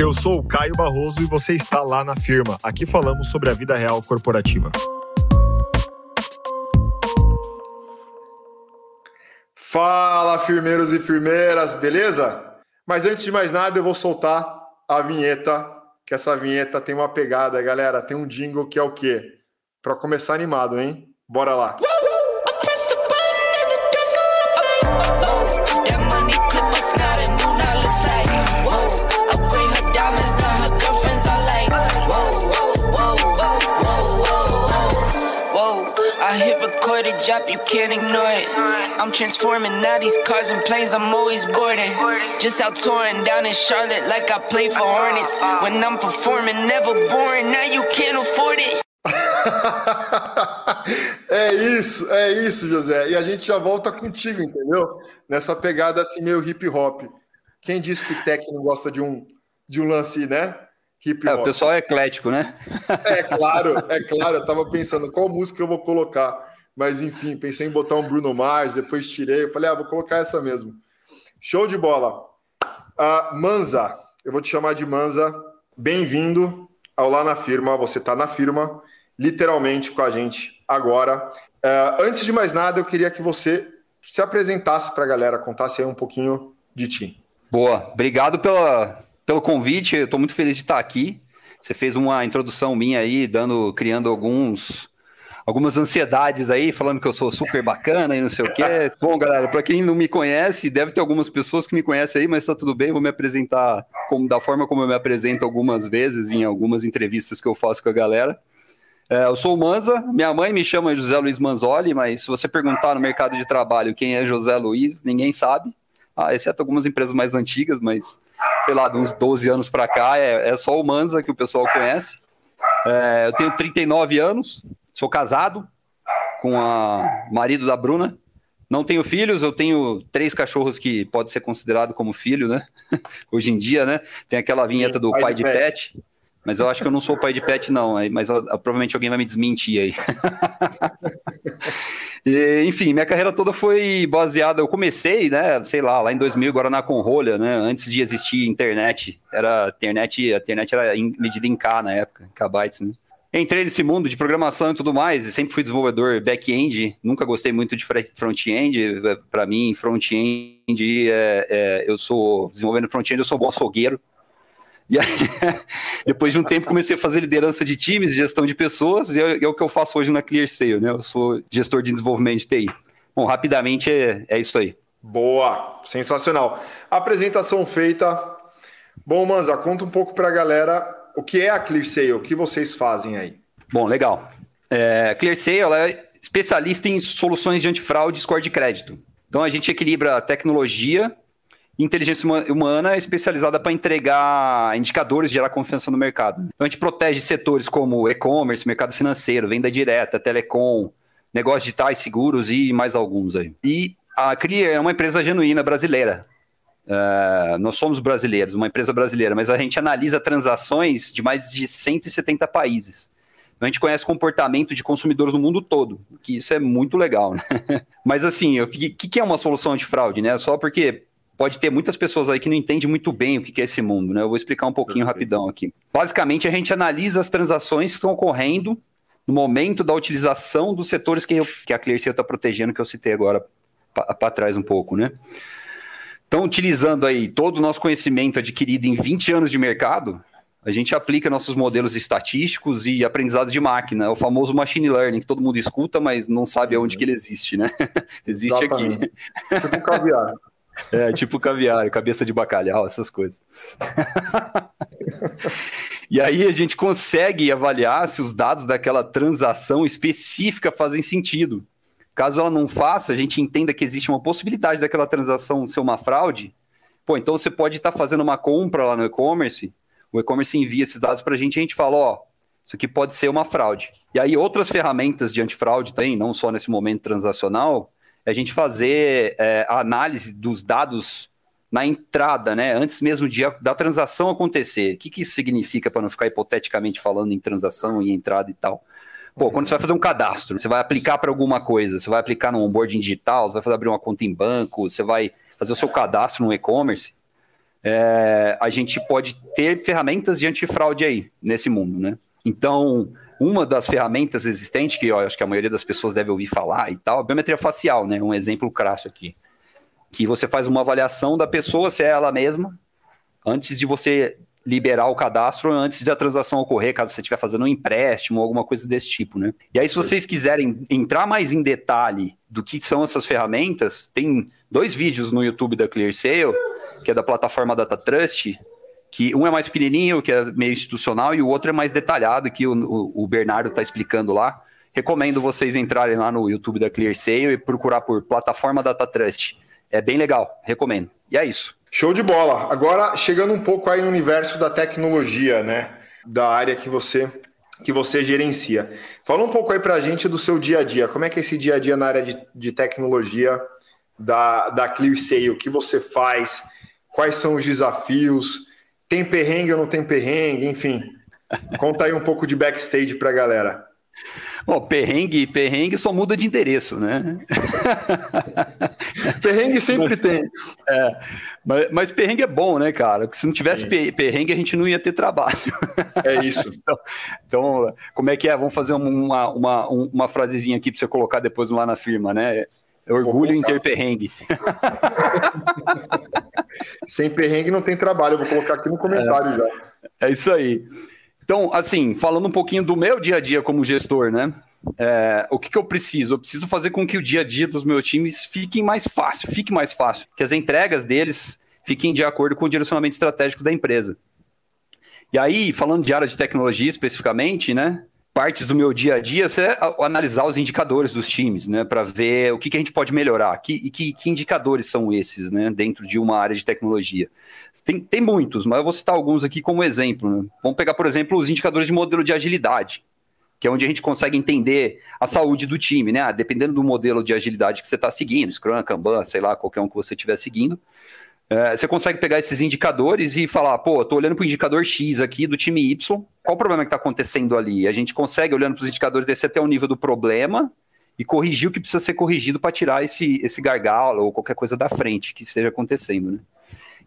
Eu sou o Caio Barroso e você está lá na firma. Aqui falamos sobre a vida real corporativa. Fala, firmeiros e firmeiras, beleza? Mas antes de mais nada, eu vou soltar a vinheta, que essa vinheta tem uma pegada, galera. Tem um jingle que é o quê? Para começar animado, hein? Bora lá. I you can't ignore it. I'm transforming now these cars and planes, I'm always boarding. Just out touring down in Charlotte like I play for Hornets. When I'm performing, never boring, now you can't afford it. é isso, é isso, José. E a gente já volta contigo, entendeu? Nessa pegada assim meio hip hop. Quem disse que tech não gosta de um, de um lance, né? hip hop. É, o pessoal é eclético, né? É claro, é claro. Eu tava pensando qual música eu vou colocar. Mas enfim, pensei em botar um Bruno Mars, depois tirei. Eu falei, ah, vou colocar essa mesmo. Show de bola. Uh, Manza, eu vou te chamar de Manza. Bem-vindo ao Lá na Firma. Você está na firma, literalmente com a gente agora. Uh, antes de mais nada, eu queria que você se apresentasse para a galera, contasse aí um pouquinho de ti. Boa, obrigado pela, pelo convite. Eu estou muito feliz de estar aqui. Você fez uma introdução minha aí, dando, criando alguns algumas ansiedades aí, falando que eu sou super bacana e não sei o quê. Bom, galera, para quem não me conhece, deve ter algumas pessoas que me conhecem aí, mas tá tudo bem, vou me apresentar como, da forma como eu me apresento algumas vezes em algumas entrevistas que eu faço com a galera. É, eu sou o Manza, minha mãe me chama José Luiz Manzoli, mas se você perguntar no mercado de trabalho quem é José Luiz, ninguém sabe. Ah, exceto algumas empresas mais antigas, mas sei lá, de uns 12 anos para cá, é, é, só o Manza que o pessoal conhece. É, eu tenho 39 anos, sou casado com a marido da Bruna. Não tenho filhos, eu tenho três cachorros que pode ser considerado como filho, né? Hoje em dia, né? Tem aquela vinheta Sim, do pai, pai de pet. pet. Mas eu acho que eu não sou pai de pet, não. Mas eu, provavelmente alguém vai me desmentir aí. e, enfim, minha carreira toda foi baseada. Eu comecei, né? Sei lá, lá em 2000, agora na Conrolha, né? Antes de existir internet. Era internet, a internet era medida em K na época, kbytes, né? Entrei nesse mundo de programação e tudo mais, e sempre fui desenvolvedor back-end, nunca gostei muito de front-end. Para mim, front-end, é, é, eu sou desenvolvendo front-end, eu sou bom açougueiro. E aí, depois de um tempo, comecei a fazer liderança de times, gestão de pessoas, e é, é o que eu faço hoje na ClearSale, né? Eu sou gestor de desenvolvimento de TI. Bom, rapidamente é, é isso aí. Boa, sensacional. Apresentação feita. Bom, Manza, conta um pouco para a galera o que é a ClearSale, o que vocês fazem aí. Bom, legal. É, ClearSale é especialista em soluções de antifraude e score de crédito. Então a gente equilibra tecnologia inteligência humana especializada para entregar indicadores e gerar confiança no mercado. Então a gente protege setores como e-commerce, mercado financeiro, venda direta, telecom, negócios digitais, seguros e mais alguns aí. E a CRIA é uma empresa genuína brasileira. Uh, nós somos brasileiros, uma empresa brasileira, mas a gente analisa transações de mais de 170 países. Então a gente conhece comportamento de consumidores no mundo todo, que isso é muito legal. Né? Mas assim, o que, que é uma solução de fraude? Né? Só porque pode ter muitas pessoas aí que não entendem muito bem o que é esse mundo, né? Eu vou explicar um pouquinho rapidão aqui. Basicamente, a gente analisa as transações que estão ocorrendo no momento da utilização dos setores que, eu, que a ClearSale está protegendo, que eu citei agora para trás um pouco, né? Então, utilizando aí todo o nosso conhecimento adquirido em 20 anos de mercado, a gente aplica nossos modelos estatísticos e aprendizado de máquina, o famoso machine learning, que todo mundo escuta, mas não sabe aonde que ele existe, né? existe Exatamente. aqui. Tipo caviar. É, tipo caviar, cabeça de bacalhau, essas coisas. e aí a gente consegue avaliar se os dados daquela transação específica fazem sentido. Caso ela não faça, a gente entenda que existe uma possibilidade daquela transação ser uma fraude. Pô, então você pode estar tá fazendo uma compra lá no e-commerce, o e-commerce envia esses dados para a gente e a gente fala, ó, isso aqui pode ser uma fraude. E aí outras ferramentas de antifraude também, não só nesse momento transacional, a gente fazer é, a análise dos dados na entrada, né? Antes mesmo de, da transação acontecer. O que, que isso significa para não ficar hipoteticamente falando em transação e entrada e tal? Pô, quando você vai fazer um cadastro, você vai aplicar para alguma coisa, você vai aplicar no onboarding digital, você vai fazer abrir uma conta em banco, você vai fazer o seu cadastro no e-commerce. é, a gente pode ter ferramentas de antifraude aí, nesse mundo, né? Então, uma das ferramentas existentes, que eu acho que a maioria das pessoas deve ouvir falar e tal, a biometria facial, né? Um exemplo crasso aqui. Que você faz uma avaliação da pessoa, se é ela mesma, antes de você liberar o cadastro, antes de a transação ocorrer, caso você estiver fazendo um empréstimo ou alguma coisa desse tipo, né? E aí, se vocês quiserem entrar mais em detalhe do que são essas ferramentas, tem dois vídeos no YouTube da ClearSale, que é da plataforma Data Trust, que um é mais pequenininho, que é meio institucional, e o outro é mais detalhado, que o, o, o Bernardo está explicando lá. Recomendo vocês entrarem lá no YouTube da ClearSale e procurar por plataforma Data Trust. É bem legal, recomendo. E é isso. Show de bola. Agora, chegando um pouco aí no universo da tecnologia, né? Da área que você que você gerencia. Fala um pouco aí para a gente do seu dia a dia. Como é que é esse dia a dia na área de, de tecnologia da, da ClearSale? O que você faz? Quais são os desafios? Tem perrengue ou não tem perrengue? Enfim, conta aí um pouco de backstage para a galera. Bom, perrengue, perrengue só muda de endereço, né? perrengue sempre mas, tem. É, mas, mas, perrengue é bom, né, cara? Porque se não tivesse Sim. perrengue, a gente não ia ter trabalho. É isso. então, então, como é que é? Vamos fazer uma, uma, uma frasezinha aqui para você colocar depois lá na firma, né? Orgulho em ter perrengue. Sem perrengue não tem trabalho, eu vou colocar aqui no comentário é, já. É isso aí. Então, assim, falando um pouquinho do meu dia a dia como gestor, né? É, o que, que eu preciso? Eu preciso fazer com que o dia a dia dos meus times fiquem mais fácil, fique mais fácil, que as entregas deles fiquem de acordo com o direcionamento estratégico da empresa. E aí, falando de área de tecnologia especificamente, né? Partes do meu dia a dia é analisar os indicadores dos times, né, para ver o que, que, a gente pode melhorar, que, e que, que, indicadores são esses, né, dentro de uma área de tecnologia. Tem, tem muitos, mas eu vou citar alguns aqui como exemplo. Né? Vamos pegar, por exemplo, os indicadores de modelo de agilidade, que é onde a gente consegue entender a saúde do time, né, ah, dependendo do modelo de agilidade que você está seguindo, Scrum, Kanban, sei lá, qualquer um que você estiver seguindo, é, você consegue pegar esses indicadores e falar, pô, estou olhando para o indicador X aqui do time Y, qual o problema que está acontecendo ali? A gente consegue, olhando para os indicadores, descer até o nível do problema e corrigir o que precisa ser corrigido para tirar esse, esse gargalo ou qualquer coisa da frente que esteja acontecendo, né?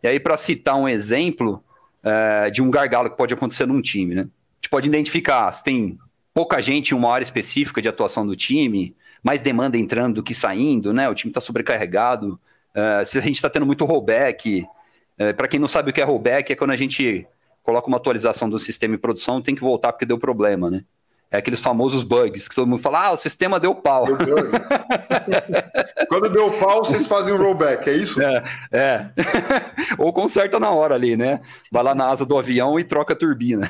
E aí, para citar um exemplo é, de um gargalo que pode acontecer num time, né? A gente pode identificar se tem pouca gente em uma área específica de atuação do time, mais demanda entrando do que saindo, né? O time está sobrecarregado, Uh, se a gente está tendo muito rollback, uh, é, para quem não sabe o que é rollback, é quando a gente coloca uma atualização do sistema em produção, tem que voltar porque deu problema, né? É aqueles famosos bugs que todo mundo fala, ah, o sistema deu pau. Deu Quando deu pau, vocês fazem um rollback, é isso? É, é. Ou conserta na hora ali, né? Vai lá na asa do avião e troca a turbina.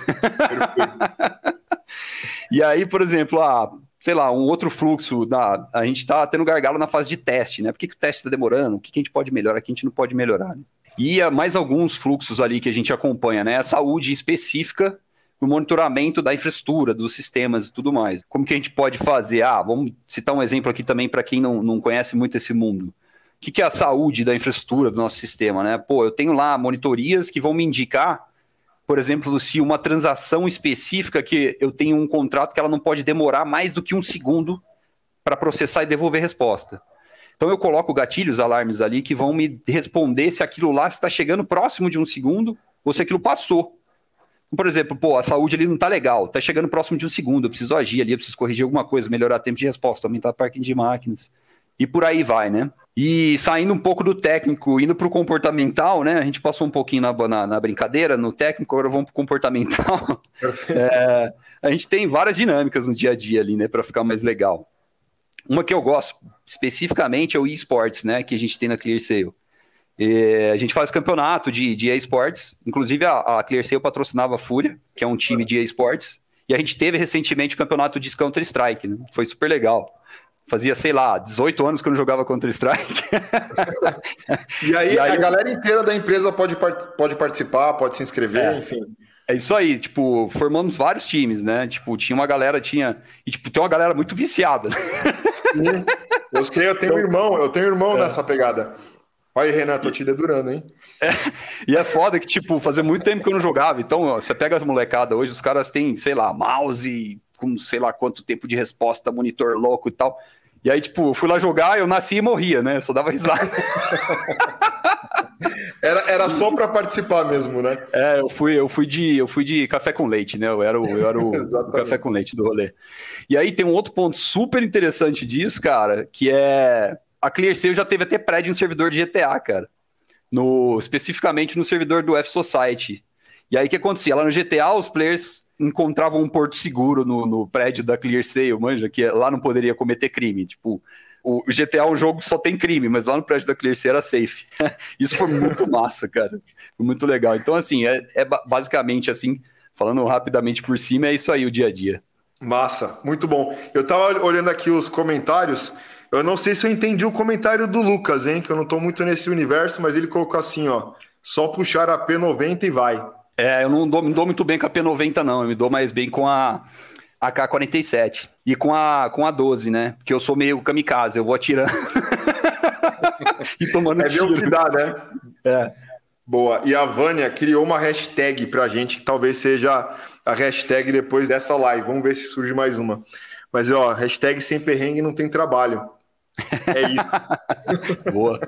e aí, por exemplo, ah, sei lá, um outro fluxo, da, a gente está tendo gargalo na fase de teste, né? Por que, que o teste está demorando? O que, que, a gente pode melhorar, o que a gente não pode melhorar? Né? E mais alguns fluxos ali que a gente acompanha, né? A saúde específica, o monitoramento da infraestrutura, dos sistemas e tudo mais. Como que a gente pode fazer? Ah, vamos citar um exemplo aqui também para quem não, não conhece muito esse mundo. O que, que é a saúde da infraestrutura do nosso sistema, né? Pô, eu tenho lá monitorias que vão me indicar por exemplo, se uma transação específica que eu tenho um contrato que ela não pode demorar mais do que um segundo para processar e devolver resposta. Então eu coloco gatilhos, alarmes ali que vão me responder se aquilo lá está chegando próximo de um segundo ou se aquilo passou. Por exemplo, pô, a saúde ali não está legal, está chegando próximo de um segundo, eu preciso agir ali, eu preciso corrigir alguma coisa, melhorar tempo de resposta, aumentar o parking de máquinas. E por aí vai, né? E saindo um pouco do técnico, indo para o comportamental, né? A gente passou um pouquinho na, na, na brincadeira, no técnico, agora vamos para o comportamental. é, a gente tem várias dinâmicas no dia a dia ali, né? Para ficar mais legal. Uma que eu gosto especificamente é o eSports, né? Que a gente tem na ClearSale. E a gente faz campeonato de, de eSports, inclusive a, a ClearSale patrocinava a Fúria, que é um time de eSports, e a gente teve recentemente o campeonato de Counter-Strike, né? Foi super legal. Fazia, sei lá, 18 anos que eu não jogava Counter-Strike. e, aí, e, aí, a galera inteira da empresa pode, pode participar, pode se inscrever, é, enfim. É isso aí, tipo, formamos vários times, né? Tipo, tinha uma galera, tinha. E, tipo, tem uma galera muito viciada. Sim. Eu sei, eu tenho então, um irmão, eu tenho um irmão é. nessa pegada. Olha aí, Renato, tô te dedurando, hein? É, e é foda que, tipo, fazia muito tempo que eu não jogava. Então, ó, você pega as molecadas hoje, os caras têm, sei lá, mouse, com sei lá quanto tempo de resposta, monitor louco e tal. E aí, tipo, fui lá jogar, eu nasci e morria, né? Só dava risada. Era, era só para participar mesmo, né? É, eu fui, eu fui de, eu fui de café com leite, né? Eu era o, eu era o, o café com leite do rolê. E aí tem um outro ponto super interessante disso, cara, que é a ClearSale já teve até prédio em servidor de GTA, cara. No, especificamente no servidor do F Society. E aí o que acontecia? Lá no GTA, os players encontravam um porto seguro no, no prédio da ClearSale, manja, que lá não poderia cometer crime. Tipo, o GTA é um jogo que só tem crime, mas lá no prédio da ClearSea era safe. Isso foi muito massa, cara. Foi muito legal. Então, assim, é, é basicamente assim, falando rapidamente por cima, é isso aí o dia a dia. Massa, muito bom. Eu tava olhando aqui os comentários. Eu não sei se eu entendi o comentário do Lucas, hein? Que eu não tô muito nesse universo, mas ele colocou assim, ó. Só puxar a P90 e vai. É, eu não dou, não dou muito bem com a P90, não. Eu me dou mais bem com a AK-47. E com a, com a 12, né? Porque eu sou meio kamikaze, eu vou atirando. e tomando é tiro. É que dá, né? É. Boa. E a Vânia criou uma hashtag pra gente, que talvez seja a hashtag depois dessa live. Vamos ver se surge mais uma. Mas, ó, hashtag sem perrengue não tem trabalho. É isso. Boa.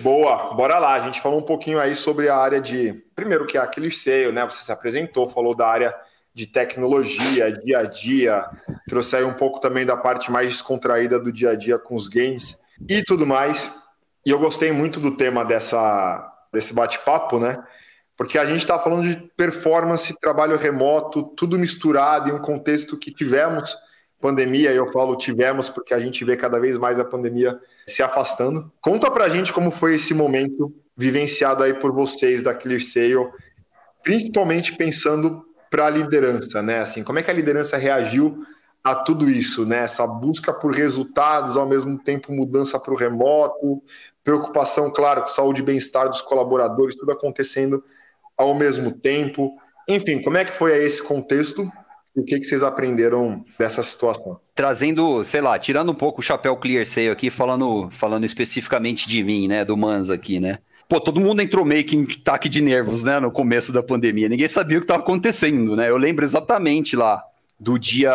Boa, bora lá. A gente falou um pouquinho aí sobre a área de. Primeiro, que é aquele seio, né? Você se apresentou, falou da área de tecnologia, dia a dia, trouxe aí um pouco também da parte mais descontraída do dia a dia com os games e tudo mais. E eu gostei muito do tema dessa, desse bate-papo, né? Porque a gente está falando de performance, trabalho remoto, tudo misturado em um contexto que tivemos pandemia, eu falo tivemos porque a gente vê cada vez mais a pandemia se afastando. Conta pra gente como foi esse momento vivenciado aí por vocês da ClearSale, principalmente pensando para a liderança, né? Assim, como é que a liderança reagiu a tudo isso, né? Essa busca por resultados, ao mesmo tempo mudança para o remoto, preocupação, claro, com saúde e bem-estar dos colaboradores, tudo acontecendo ao mesmo tempo. Enfim, como é que foi esse contexto? O que, que vocês aprenderam dessa situação? Trazendo, sei lá, tirando um pouco o chapéu clear sale aqui, falando, falando especificamente de mim, né? Do Manza aqui, né? Pô, todo mundo entrou meio que em taque de nervos, né, no começo da pandemia. Ninguém sabia o que estava acontecendo, né? Eu lembro exatamente lá do dia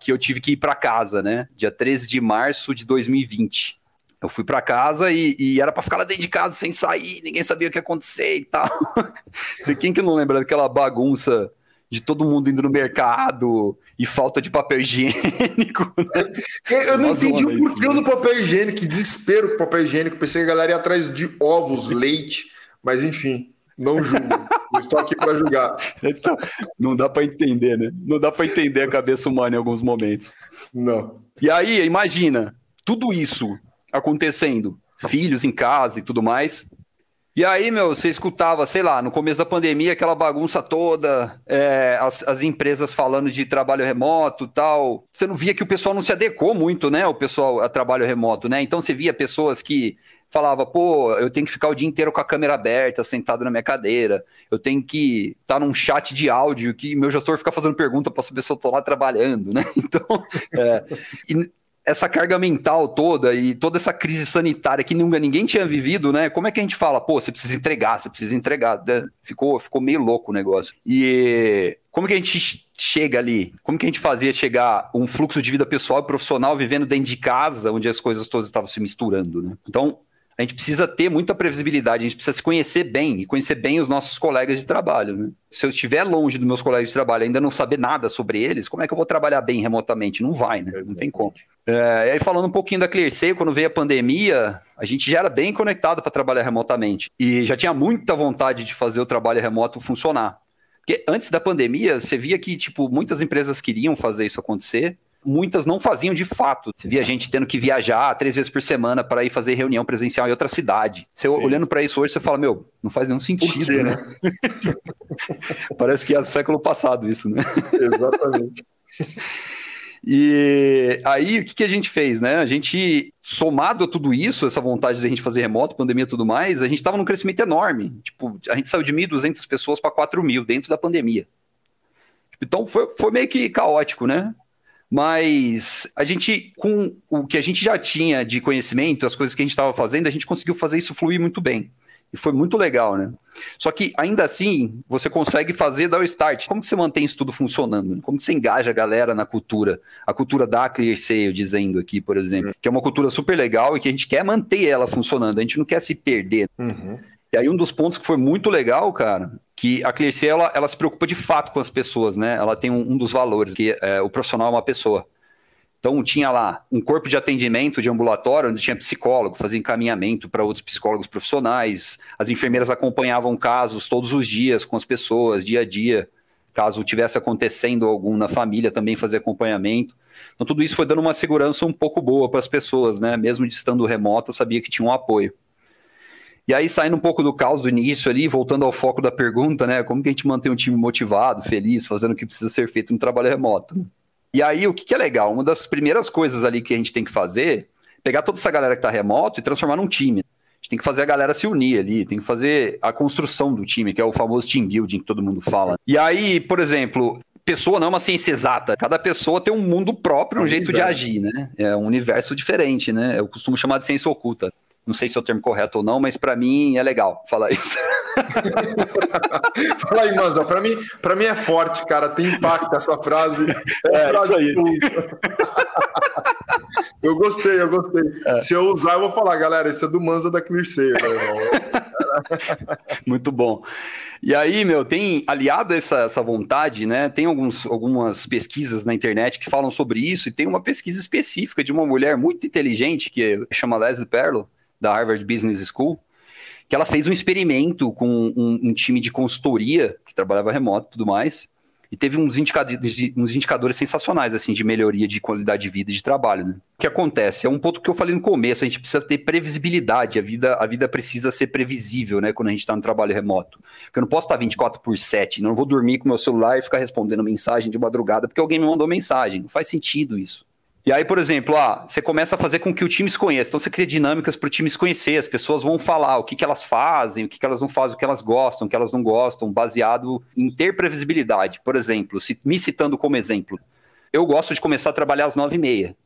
que eu tive que ir para casa, né? Dia 13 de março de 2020. Eu fui para casa e, e era para ficar lá dentro de casa sem sair, ninguém sabia o que ia acontecer e tal. Sei quem que não lembra daquela bagunça de todo mundo indo no mercado e falta de papel higiênico. Né? Eu não entendi o porquê do papel higiênico, que desespero com papel higiênico. Pensei que a galera ia atrás de ovos, leite, mas enfim, não julgo. estou aqui para julgar. Então, não dá para entender, né? Não dá para entender a cabeça humana em alguns momentos. Não. E aí, imagina, tudo isso acontecendo, filhos em casa e tudo mais, e aí, meu, você escutava, sei lá, no começo da pandemia, aquela bagunça toda, é, as, as, empresas falando de trabalho remoto tal. Você não via que o pessoal não se adequou muito, né? O pessoal a trabalho remoto, né? Então você via pessoas que falava, pô, eu tenho que ficar o dia inteiro com a câmera aberta, sentado na minha cadeira, eu tenho que estar tá num chat de áudio que meu gestor fica fazendo pergunta para saber se eu estou lá trabalhando, né? Então, é, e essa carga mental toda e toda essa crise sanitária que nunca ninguém tinha vivido, né? Como é que a gente fala, pô, você precisa entregar, você precisa entregar? Né? Ficou, ficou meio louco o negócio. E como que a gente chega ali? Como que a gente fazia chegar um fluxo de vida pessoal e profissional vivendo dentro de casa, onde as coisas todas estavam se misturando, né? Então, a gente precisa ter muita previsibilidade, a gente precisa se conhecer bem e conhecer bem os nossos colegas de trabalho. Né? Se eu estiver longe dos meus colegas de trabalho e ainda não saber nada sobre eles, como é que eu vou trabalhar bem remotamente? Não vai, né? Não tem como. É, e aí, falando um pouquinho da ClearSale, quando veio a pandemia, a gente já era bem conectado para trabalhar remotamente e já tinha muita vontade de fazer o trabalho remoto funcionar. Porque antes da pandemia, você via que tipo, muitas empresas queriam fazer isso acontecer, muitas não faziam de fato. Você via gente tendo que viajar três vezes por semana para ir fazer reunião presencial em outra cidade. Você Sim. olhando para isso hoje, você fala, meu, não faz nenhum sentido, quê, né? Parece que é do século passado isso, né? Exatamente. E aí, o que, que, a gente fez, né? A gente, somado a tudo isso, essa vontade de a gente fazer remoto, pandemia e tudo mais, a gente estava num crescimento enorme. Tipo, a gente saiu de 1.200 pessoas para 4.000 dentro da pandemia. Então, foi, foi meio que caótico, né? Mas a gente, com o que a gente já tinha de conhecimento, as coisas que a gente estava fazendo, a gente conseguiu fazer isso fluir muito bem. E foi muito legal, né? Só que ainda assim, você consegue fazer dar o start. Como que você mantém isso tudo funcionando? Como que você engaja a galera na cultura? A cultura da ClearSale, dizendo aqui, por exemplo, que é uma cultura super legal e que a gente quer manter ela funcionando, a gente não quer se perder. Uhum. E aí um dos pontos que foi muito legal, cara, que a ClearSale, ela, ela se preocupa de fato com as pessoas, né? Ela tem um, um dos valores, que é, o profissional é uma pessoa. Então tinha lá um corpo de atendimento de ambulatório, onde tinha psicólogo, fazia encaminhamento para outros psicólogos profissionais. As enfermeiras acompanhavam casos todos os dias com as pessoas, dia a dia. Caso tivesse acontecendo algum na família, também fazia acompanhamento. Então tudo isso foi dando uma segurança um pouco boa para as pessoas, né? Mesmo de estando remota, sabia que tinha um apoio. E aí, saindo um pouco do caos do início ali, voltando ao foco da pergunta, né? Como que a gente mantém um time motivado, feliz, fazendo o que precisa ser feito no trabalho remoto? E aí, o que, que é legal? Uma das primeiras coisas ali que a gente tem que fazer pegar toda essa galera que está remoto e transformar num time. A gente tem que fazer a galera se unir ali, tem que fazer a construção do time, que é o famoso team building que todo mundo fala. E aí, por exemplo, pessoa não é uma ciência exata. Cada pessoa tem um mundo próprio, um, um jeito de agir, né? É um universo diferente, né? Eu costumo chamar de ciência oculta. Não sei se é o termo correto ou não, mas para mim é legal falar isso. Fala aí, Manzão. Para mim, mim é forte, cara. Tem impacto essa frase. É, é frase isso aí. eu gostei, eu gostei. É. Se eu usar, eu vou falar, galera, isso é do Manza da Clearseio. Muito bom. E aí, meu, tem aliado essa, essa vontade, né? Tem alguns, algumas pesquisas na internet que falam sobre isso, e tem uma pesquisa específica de uma mulher muito inteligente que chama Leslie Perlo, da Harvard Business School, que ela fez um experimento com um, um time de consultoria que trabalhava remoto e tudo mais, e teve uns indicadores, uns indicadores sensacionais assim de melhoria de qualidade de vida e de trabalho. Né? O que acontece? É um ponto que eu falei no começo, a gente precisa ter previsibilidade, a vida, a vida precisa ser previsível né, quando a gente está no trabalho remoto. Porque eu não posso estar 24 por 7, não vou dormir com meu celular e ficar respondendo mensagem de madrugada porque alguém me mandou mensagem. Não faz sentido isso. E aí, por exemplo, ah, você começa a fazer com que o time se conheça. Então você cria dinâmicas para o time se conhecer. As pessoas vão falar o que, que elas fazem, o que, que elas não fazem, o que elas gostam, o que elas não gostam, baseado em ter previsibilidade. Por exemplo, se, me citando como exemplo, eu gosto de começar a trabalhar às nove e meia.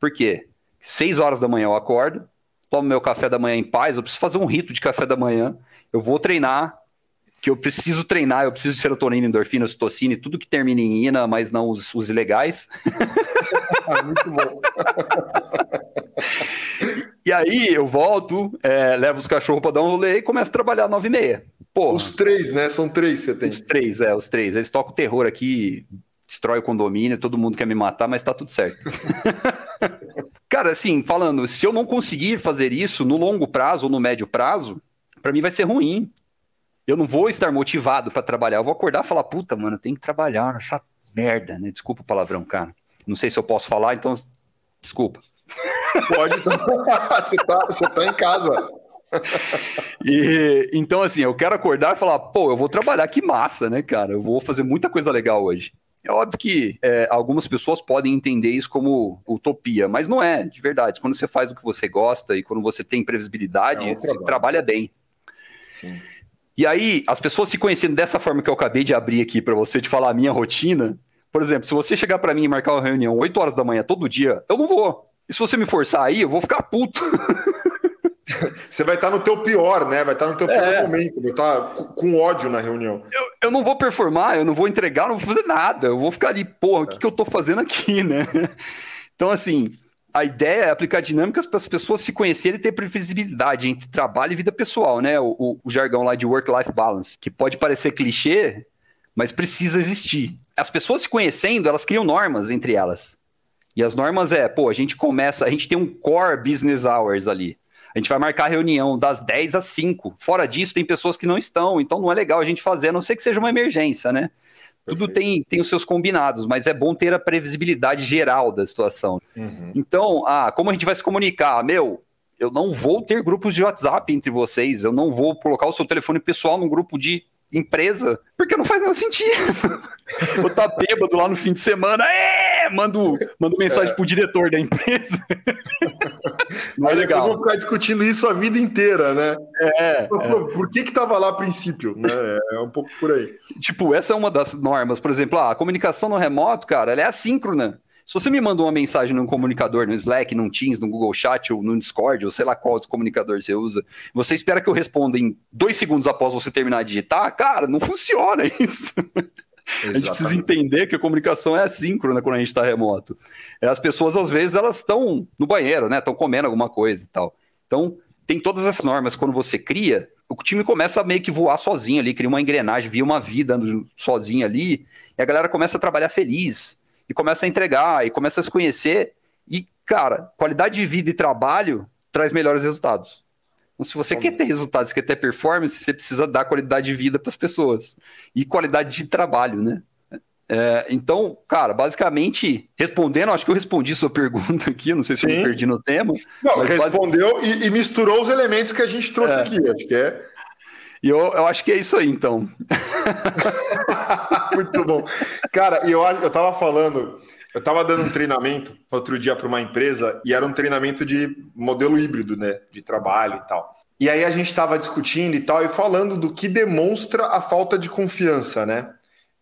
Por quê? Seis horas da manhã eu acordo, tomo meu café da manhã em paz, eu preciso fazer um rito de café da manhã, eu vou treinar, que eu preciso treinar, eu preciso de serotonina, endorfina, citocina e tudo que termina em ina, mas não os, os ilegais. Muito bom. e aí eu volto, é, levo os cachorros para dar um rolê e começo a trabalhar às nove e meia. Porra. Os três, né? São três você tem. Os três, é, os três. Eles tocam terror aqui, destrói o condomínio, todo mundo quer me matar, mas tá tudo certo. Cara, assim, falando, se eu não conseguir fazer isso no longo prazo ou no médio prazo, para mim vai ser ruim eu não vou estar motivado para trabalhar. Eu vou acordar e falar, puta, mano, eu tenho que trabalhar nessa merda, né? Desculpa o palavrão, cara. Não sei se eu posso falar, então desculpa. Pode, você, tá, você tá em casa. e, então, assim, eu quero acordar e falar, pô, eu vou trabalhar, que massa, né, cara? Eu vou fazer muita coisa legal hoje. É óbvio que é, algumas pessoas podem entender isso como utopia, mas não é, de verdade. Quando você faz o que você gosta e quando você tem previsibilidade, é um você trabalha bem. Sim. E aí, as pessoas se conhecendo dessa forma que eu acabei de abrir aqui para você, de falar a minha rotina. Por exemplo, se você chegar para mim e marcar uma reunião 8 horas da manhã todo dia, eu não vou. E se você me forçar aí, eu vou ficar puto. Você vai estar no teu pior, né? Vai estar no teu pior é. momento, vai estar com ódio na reunião. Eu, eu não vou performar, eu não vou entregar, eu não vou fazer nada. Eu vou ficar ali, porra, o que, que eu tô fazendo aqui, né? Então, assim, a ideia é aplicar dinâmicas para as pessoas se conhecerem e ter previsibilidade entre trabalho e vida pessoal, né? O, o, o jargão lá de work-life balance, que pode parecer clichê, mas precisa existir. As pessoas se conhecendo, elas criam normas entre elas. E as normas é, pô, a gente começa, a gente tem um core business hours ali. A gente vai marcar reunião das 10 às 5. Fora disso, tem pessoas que não estão, então não é legal a gente fazer, a não ser que seja uma emergência, né? Tudo tem, tem os seus combinados, mas é bom ter a previsibilidade geral da situação. Uhum. Então, ah, como a gente vai se comunicar? Meu, eu não vou ter grupos de WhatsApp entre vocês, eu não vou colocar o seu telefone pessoal num grupo de empresa, porque não faz nenhum sentido. eu tá bêbado lá no fim de semana, é, mando, mando mensagem é. pro diretor da empresa. é legal. Depois vou ficar discutindo isso a vida inteira, né? É. Por, é. por que que tava lá a princípio? Né? É um pouco por aí. Tipo, essa é uma das normas. Por exemplo, ah, a comunicação no remoto, cara, ela é assíncrona. Se você me manda uma mensagem num comunicador, no Slack, no Teams, no Google Chat ou no Discord, ou sei lá qual comunicador você usa, você espera que eu responda em dois segundos após você terminar de digitar, cara, não funciona isso. A gente precisa entender que a comunicação é assíncrona quando a gente está remoto. É, as pessoas, às vezes, elas estão no banheiro, né? Estão comendo alguma coisa e tal. Então, tem todas essas normas. Quando você cria, o time começa a meio que voar sozinho ali, cria uma engrenagem, via uma vida sozinho ali, e a galera começa a trabalhar feliz, e começa a entregar, e começa a se conhecer. E, cara, qualidade de vida e trabalho traz melhores resultados. Então, se você quer ter resultados, quer ter performance, você precisa dar qualidade de vida para as pessoas e qualidade de trabalho, né? É, então, cara, basicamente, respondendo, acho que eu respondi sua pergunta aqui, não sei se Sim. eu me perdi no tema. Não, respondeu basicamente... e, e, misturou os elementos que a gente trouxe é. aqui, acho que é. E eu, eu acho que é isso aí, então. Muito bom. Cara, eu, eu tava falando, eu tava dando um treinamento outro dia para uma empresa e era um treinamento de modelo híbrido, né? De trabalho e tal. E aí a gente estava discutindo e tal, e falando do que demonstra a falta de confiança, né?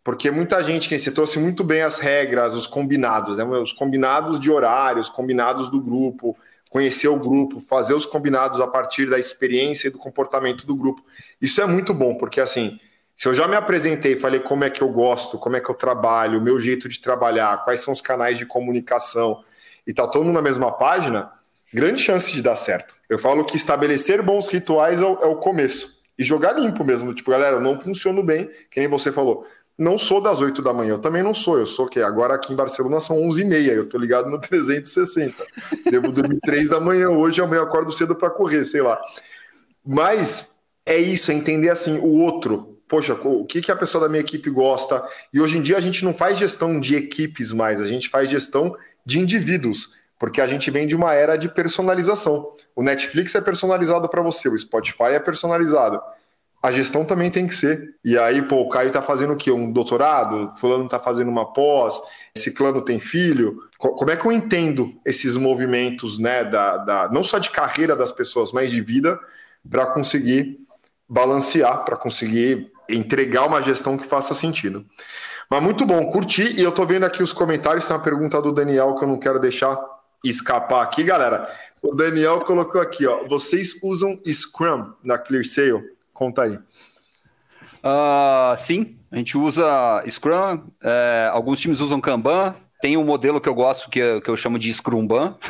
Porque muita gente, que você trouxe muito bem as regras, os combinados, né? Os combinados de horários, combinados do grupo, conhecer o grupo, fazer os combinados a partir da experiência e do comportamento do grupo. Isso é muito bom, porque assim, se eu já me apresentei, falei como é que eu gosto, como é que eu trabalho, o meu jeito de trabalhar, quais são os canais de comunicação, e tá todo mundo na mesma página, grande chance de dar certo. Eu falo que estabelecer bons rituais é o, é o começo. E jogar limpo mesmo. Tipo, galera, eu não funciono bem, que nem você falou. Não sou das 8 da manhã, eu também não sou. Eu sou que agora aqui em Barcelona são 11h30, eu tô ligado no 360. Devo dormir 3 da manhã hoje, amanhã eu acordo cedo para correr, sei lá. Mas é isso, é entender assim o outro poxa, o que, que a pessoa da minha equipe gosta. E hoje em dia a gente não faz gestão de equipes mais, a gente faz gestão de indivíduos, porque a gente vem de uma era de personalização. O Netflix é personalizado para você, o Spotify é personalizado. A gestão também tem que ser. E aí, pô, o Caio tá fazendo o quê? Um doutorado? Fulano tá fazendo uma pós? Ciclano tem filho? Como é que eu entendo esses movimentos, né, da, da não só de carreira das pessoas, mas de vida, para conseguir balancear, para conseguir entregar uma gestão que faça sentido. Mas muito bom, curti. E eu tô vendo aqui os comentários, tem uma pergunta do Daniel que eu não quero deixar escapar aqui, galera. O Daniel colocou aqui, ó. Vocês usam Scrum na ClearSale? Conta aí. Uh, sim, a gente usa Scrum, é, alguns times usam Kanban, tem um modelo que eu gosto que eu, que eu chamo de Scrumban.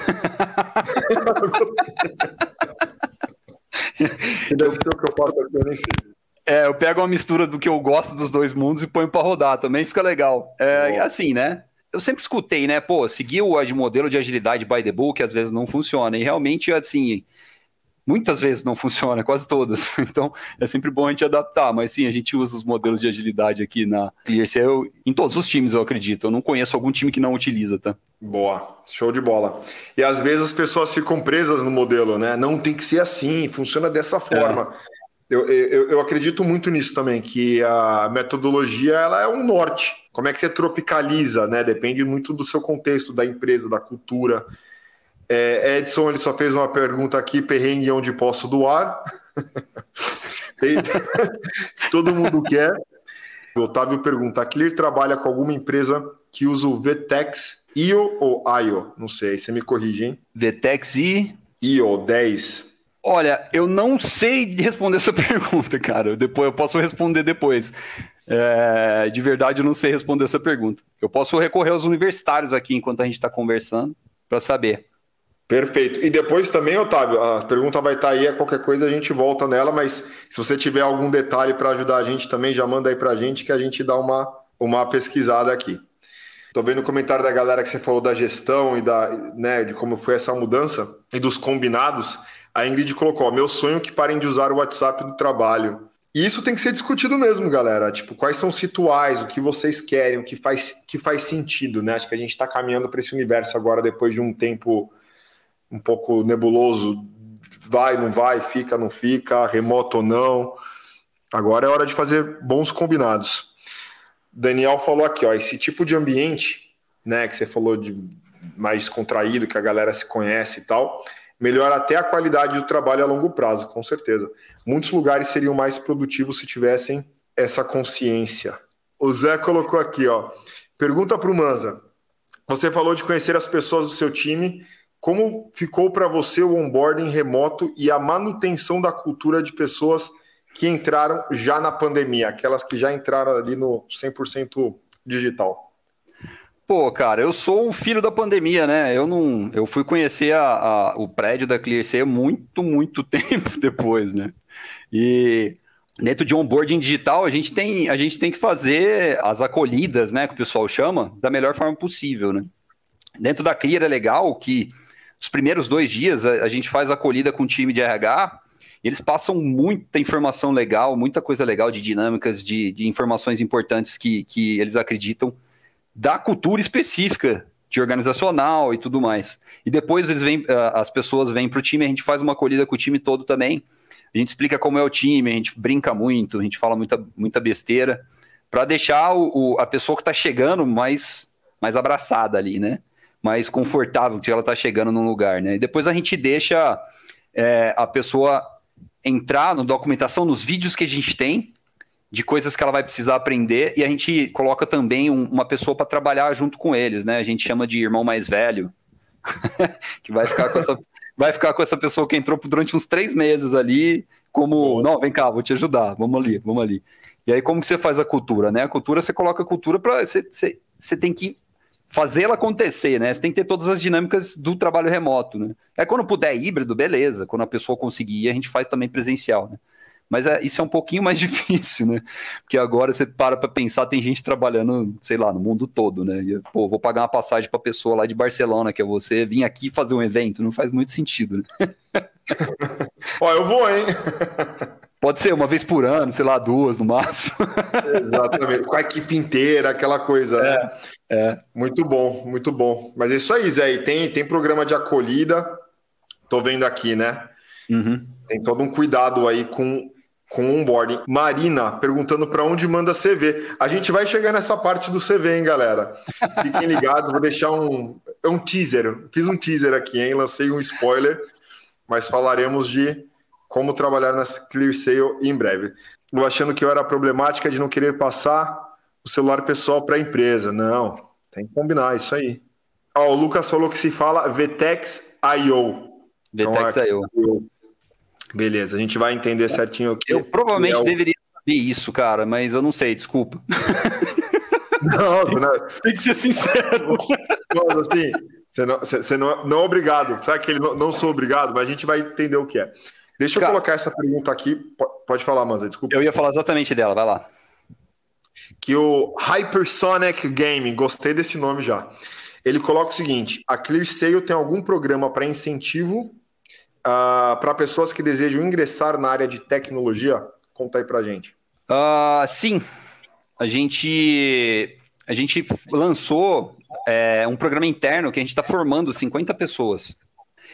que deve ser o que eu faço aqui, eu nem sei. É, eu pego uma mistura do que eu gosto dos dois mundos e ponho para rodar, também fica legal. É oh. assim, né? Eu sempre escutei, né? Pô, seguir o modelo de agilidade by the book às vezes não funciona. E realmente, assim, muitas vezes não funciona, quase todas. Então, é sempre bom a gente adaptar. Mas sim, a gente usa os modelos de agilidade aqui na ClearSale em todos os times, eu acredito. Eu não conheço algum time que não utiliza, tá? Boa, show de bola. E às vezes as pessoas ficam presas no modelo, né? Não tem que ser assim, funciona dessa forma. É. Eu, eu, eu, acredito muito nisso também, que a metodologia ela é um norte. Como é que você tropicaliza, né? Depende muito do seu contexto, da empresa, da cultura. É, Edson ele só fez uma pergunta aqui, perrengue onde posso doar. Todo mundo quer. O Otávio pergunta: a Clear trabalha com alguma empresa que usa o VTEX IO ou IO? Não sei, aí você me corrige, hein? VTEX I. IO 10. Olha, eu não sei responder essa pergunta, cara. Depois eu posso responder depois. É, de verdade, eu não sei responder essa pergunta. Eu posso recorrer aos universitários aqui enquanto a gente está conversando para saber. Perfeito. E depois também, Otávio, a pergunta vai estar tá aí, qualquer coisa a gente volta nela, mas se você tiver algum detalhe para ajudar a gente também, já manda aí para a gente que a gente dá uma, uma pesquisada aqui. Estou vendo o comentário da galera que você falou da gestão e da, né, de como foi essa mudança e dos combinados. A Ingrid colocou: meu sonho é que parem de usar o WhatsApp do trabalho. E isso tem que ser discutido mesmo, galera. Tipo, quais são os rituais, o que vocês querem, o que faz, que faz sentido, né? Acho que a gente está caminhando para esse universo agora, depois de um tempo um pouco nebuloso. Vai, não vai, fica, não fica, remoto ou não. Agora é hora de fazer bons combinados. Daniel falou aqui, ó, esse tipo de ambiente, né, que você falou de mais contraído, que a galera se conhece e tal, melhora até a qualidade do trabalho a longo prazo, com certeza. Muitos lugares seriam mais produtivos se tivessem essa consciência. O Zé colocou aqui, ó. Pergunta para o Manza. Você falou de conhecer as pessoas do seu time. Como ficou para você o onboarding remoto e a manutenção da cultura de pessoas que entraram já na pandemia, aquelas que já entraram ali no 100% digital? Pô, cara, eu sou um filho da pandemia, né? Eu não, eu fui conhecer a, a, o prédio da ClearSea muito, muito tempo depois, né? E dentro de onboarding digital, a gente tem, a gente tem que fazer as acolhidas, né, que o pessoal chama, da melhor forma possível, né? Dentro da Clear é legal que os primeiros dois dias a, a gente faz acolhida com o time de RH, eles passam muita informação legal, muita coisa legal de dinâmicas, de, de informações importantes que, que eles acreditam da cultura específica de organizacional e tudo mais. E depois eles vêm, ah, as pessoas vêm para o time, a gente faz uma acolhida com o time todo também. A gente explica como é o time, a gente brinca muito, a gente fala muita, muita besteira, para deixar o, o, a pessoa que está chegando mais, mais abraçada ali, né? Mais confortável que ela está chegando num lugar, né? E depois a gente deixa é, a pessoa entrar na documentação, nos vídeos que a gente tem, de coisas que ela vai precisar aprender e a gente coloca também um, uma pessoa para trabalhar junto com eles, né? A gente chama de irmão mais velho, que vai ficar com essa vai ficar com essa pessoa que entrou durante uns três meses ali, como, não, vem cá, vou te ajudar, vamos ali, vamos ali. E aí como que você faz a cultura, né? A cultura você coloca a cultura para você, você, você tem que fazer ela acontecer, né? Você tem que ter todas as dinâmicas do trabalho remoto, né? É quando puder híbrido, beleza. Quando a pessoa conseguir, a gente faz também presencial, né? Mas é, isso é um pouquinho mais difícil, né? Porque agora você para para pensar, tem gente trabalhando, sei lá, no mundo todo, né? E, pô, vou pagar uma passagem para pessoa lá de Barcelona, que é você, vir aqui fazer um evento, não faz muito sentido, né? Ó, eu vou, hein? Pode ser uma vez por ano, sei lá, duas no máximo. Exatamente, com a equipe inteira, aquela coisa. Né? É, né? é. Muito bom, muito bom. Mas é isso aí, Zé. E tem, tem programa de acolhida, tô vendo aqui, né? Uhum. Tem todo um cuidado aí com com onboarding. Marina perguntando para onde manda CV. A gente vai chegar nessa parte do CV, hein, galera? Fiquem ligados, vou deixar um, é um teaser. Fiz um teaser aqui, hein? Lancei um spoiler, mas falaremos de como trabalhar na ClearSale em breve. Estou achando que eu era problemática de não querer passar o celular pessoal para a empresa. Não, tem que combinar isso aí. Ó, o Lucas falou que se fala VTEX IO. VTEX então, IO. Beleza, a gente vai entender certinho aqui. Eu provavelmente é o... deveria saber isso, cara, mas eu não sei, desculpa. Nossa, não. Tem que ser sincero. Nossa, assim, você não, você não, não é obrigado. Sabe que ele não, não sou obrigado, mas a gente vai entender o que é. Deixa eu cara, colocar essa pergunta aqui. Pode falar, Manza, desculpa. Eu ia falar exatamente dela, vai lá. Que o Hypersonic Gaming, gostei desse nome já. Ele coloca o seguinte: a ClearSale tem algum programa para incentivo uh, ah, para pessoas que desejam ingressar na área de tecnologia? Conta aí para gente. Uh, sim, a gente, a gente lançou é, um programa interno que a gente está formando 50 pessoas.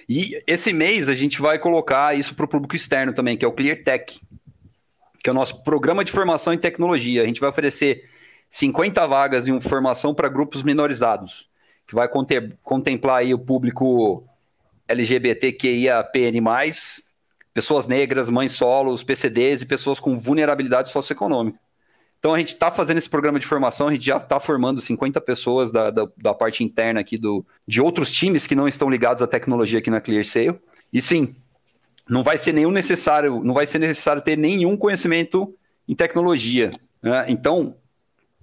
E esse mês a gente vai colocar isso para o público externo também, que é o ClearTech, que é o nosso programa de formação em tecnologia. A gente vai oferecer 50 vagas em formação para grupos minorizados, que vai contemplar aí o público LGBTQIAPN+, pessoas negras, mães solos, PCDs e pessoas com vulnerabilidade socioeconômica. Então a gente está fazendo esse programa de formação, a gente já está formando 50 pessoas da, da, da, parte interna aqui do, de outros times que não estão ligados à tecnologia aqui na ClearSale. E sim, não vai ser nenhum necessário, não vai ser necessário ter nenhum conhecimento em tecnologia. Né? Então,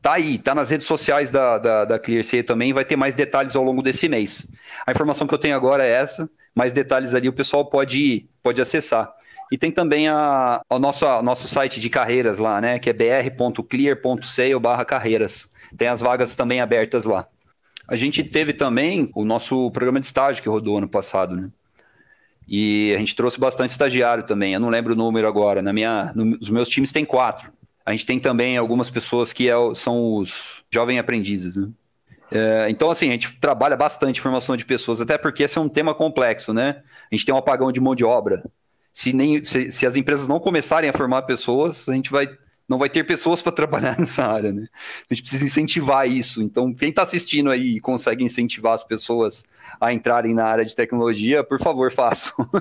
Tá aí, tá nas redes sociais da, da, da ClearC também, vai ter mais detalhes ao longo desse mês. A informação que eu tenho agora é essa, mais detalhes ali o pessoal pode, pode acessar. E tem também a, a nosso, site de carreiras lá, né? Que é br.clear.sale barra carreiras. Tem as vagas também abertas lá. A gente teve também o nosso programa de estágio que rodou ano passado, né? E a gente trouxe bastante estagiário também. Eu não lembro o número agora. Na minha, nos meus times tem quatro. A gente tem também algumas pessoas que é, são os jovens aprendizes, né? É, então, assim, a gente trabalha bastante formação de pessoas, até porque esse é um tema complexo, né? A gente tem um apagão de mão de obra. Se, nem, se, se as empresas não começarem a formar pessoas, a gente vai não vai ter pessoas para trabalhar nessa área, né? A gente precisa incentivar isso. Então, quem está assistindo aí e consegue incentivar as pessoas a entrarem na área de tecnologia, por favor, façam.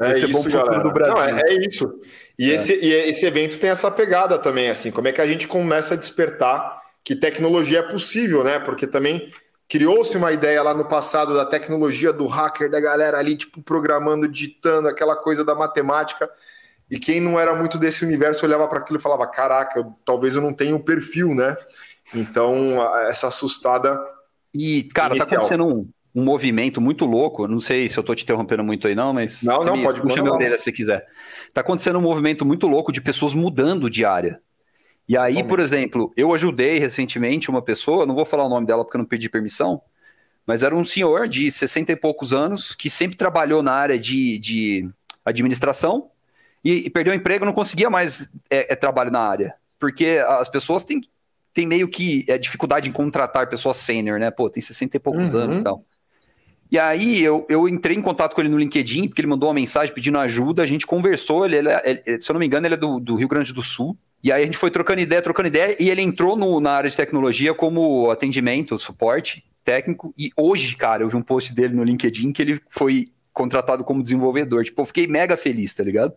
É Esse isso, é bom galera. Do Brasil. Não, é, é isso. E, é. Esse, e esse evento tem essa pegada também, assim, como é que a gente começa a despertar que tecnologia é possível, né? Porque também criou-se uma ideia lá no passado da tecnologia do hacker, da galera ali, tipo, programando, digitando, aquela coisa da matemática. E quem não era muito desse universo olhava para aquilo e falava: Caraca, eu, talvez eu não tenha o um perfil, né? Então, essa assustada. E, cara, tá inicial. tá acontecendo um, um movimento muito louco. Não sei se eu tô te interrompendo muito aí, não, mas. Não, não, me, pode puxa minha orelha se quiser. Tá acontecendo um movimento muito louco de pessoas mudando de área. E aí, Como? por exemplo, eu ajudei recentemente uma pessoa, não vou falar o nome dela porque eu não pedi permissão, mas era um senhor de 60 e poucos anos que sempre trabalhou na área de, de administração e, e perdeu o emprego, não conseguia mais é, é, trabalho na área. Porque as pessoas têm, têm meio que é, dificuldade em contratar pessoas sênior, né? Pô, tem 60 e poucos uhum. anos e tal. E aí eu, eu entrei em contato com ele no LinkedIn, porque ele mandou uma mensagem pedindo ajuda, a gente conversou, ele, ele, se eu não me engano, ele é do, do, Rio Grande do Sul. E aí a gente foi trocando ideia, trocando ideia, e ele entrou no, na área de tecnologia como atendimento, suporte técnico. E hoje, cara, eu vi um post dele no LinkedIn que ele foi contratado como desenvolvedor. Tipo, eu fiquei mega feliz, tá ligado?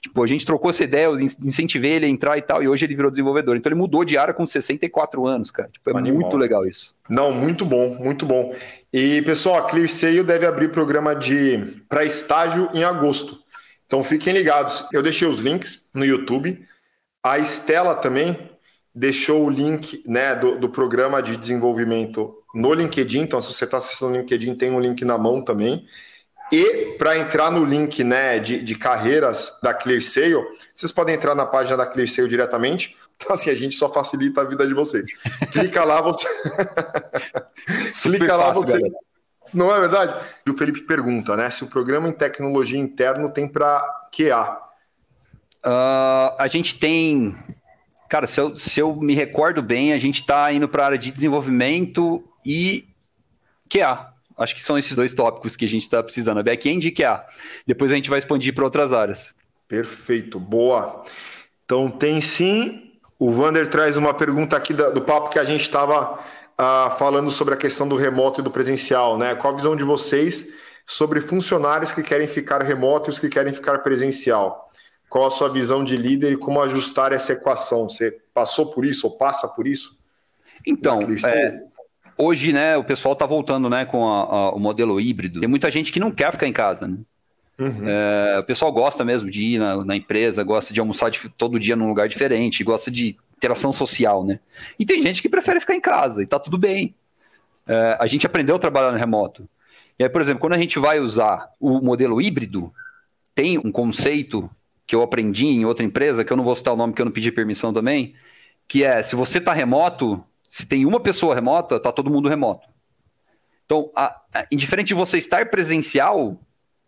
Tipo, a gente trocou essa ideia, eu incentivei ele a entrar e tal, e hoje ele virou desenvolvedor. Então ele mudou de área com 64 anos, cara. Tipo, é Animal. muito legal isso. Não, muito bom, muito bom. E, pessoal, a ClearSale deve abrir programa de para estágio em agosto. Então fiquem ligados. Eu deixei os links no YouTube. A Estela também deixou o link né, do, do programa de desenvolvimento no LinkedIn. Então, se você está acessando o LinkedIn, tem um link na mão também. E para entrar no link né, de, de carreiras da ClearSale, vocês podem entrar na página da ClearSale diretamente. Então, assim, a gente só facilita a vida de vocês. Clica lá, você. Clica lá, você. Galera. Não é verdade? E o Felipe pergunta, né? Se o programa em tecnologia interno tem para QA. Uh, a gente tem. Cara, se eu, se eu me recordo bem, a gente está indo para a área de desenvolvimento e QA. Acho que são esses dois tópicos que a gente está precisando, back-end e QA. Depois a gente vai expandir para outras áreas. Perfeito, boa. Então tem sim. O Vander traz uma pergunta aqui do papo que a gente estava ah, falando sobre a questão do remoto e do presencial, né? Qual a visão de vocês sobre funcionários que querem ficar remoto e os que querem ficar presencial? Qual a sua visão de líder e como ajustar essa equação? Você passou por isso ou passa por isso? Então, é, hoje, né, o pessoal está voltando, né, com a, a, o modelo híbrido. Tem muita gente que não quer ficar em casa, né? Uhum. É, o pessoal gosta mesmo de ir na, na, empresa, gosta de almoçar de, todo dia num lugar diferente, gosta de interação social, né? E tem gente que prefere ficar em casa e tá tudo bem. É, a gente aprendeu a trabalhar no remoto. E aí, por exemplo, quando a gente vai usar o modelo híbrido, tem um conceito que eu aprendi em outra empresa, que eu não vou citar o nome, que eu não pedi permissão também, que é, se você está remoto, se tem uma pessoa remota, está todo mundo remoto. Então, a, a, indiferente de você estar presencial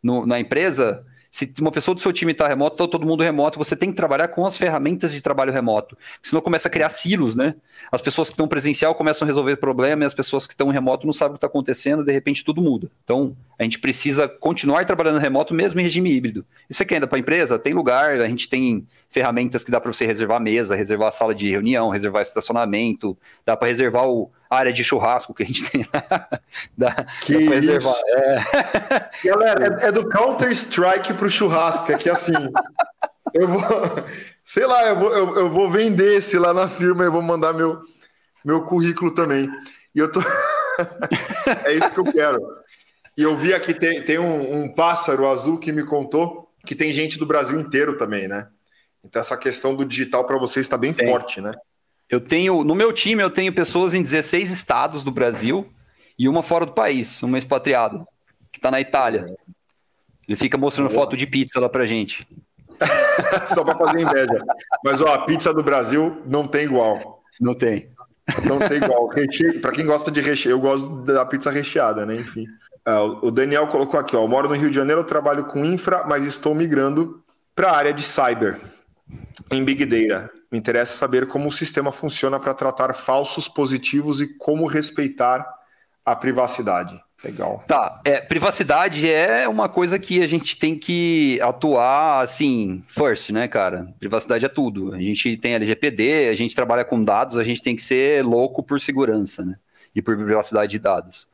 no, na empresa, se uma pessoa do seu time está remoto, está todo mundo remoto, você tem que trabalhar com as ferramentas de trabalho remoto. Senão começa a criar silos, né? As pessoas que estão presencial começam a resolver problema e as pessoas que estão remoto não sabem o que está acontecendo, de repente tudo muda. Então, a gente precisa continuar trabalhando remoto mesmo em regime híbrido. E você quer ainda para a empresa? Tem lugar, a gente tem ferramentas que dá para você reservar mesa, reservar sala de reunião, reservar estacionamento, dá para reservar o, a área de churrasco que a gente tem lá. dá, que reservar. É. Galera, é, é do Counter-Strike para o churrasco, é que assim. eu vou, sei lá, eu vou, eu, eu vou vender esse lá na firma e vou mandar meu, meu currículo também. E eu tô. é isso que eu quero. E eu vi aqui, tem, tem um, um pássaro azul que me contou que tem gente do Brasil inteiro também, né? Então essa questão do digital para vocês está bem tem. forte, né? Eu tenho, no meu time, eu tenho pessoas em 16 estados do Brasil e uma fora do país, uma expatriada, que está na Itália. Ele fica mostrando foto de pizza lá pra gente. Só para fazer inveja. Mas ó, a pizza do Brasil não tem igual. Não tem. Não tem igual. Para quem gosta de recheio, eu gosto da pizza recheada, né? Enfim. Uh, o Daniel colocou aqui, ó. Eu moro no Rio de Janeiro, trabalho com infra, mas estou migrando para a área de cyber em Big Data. Me interessa saber como o sistema funciona para tratar falsos positivos e como respeitar a privacidade. Legal. Tá, é, privacidade é uma coisa que a gente tem que atuar assim, first, né, cara? Privacidade é tudo. A gente tem LGPD, a gente trabalha com dados, a gente tem que ser louco por segurança, né? E por privacidade de dados.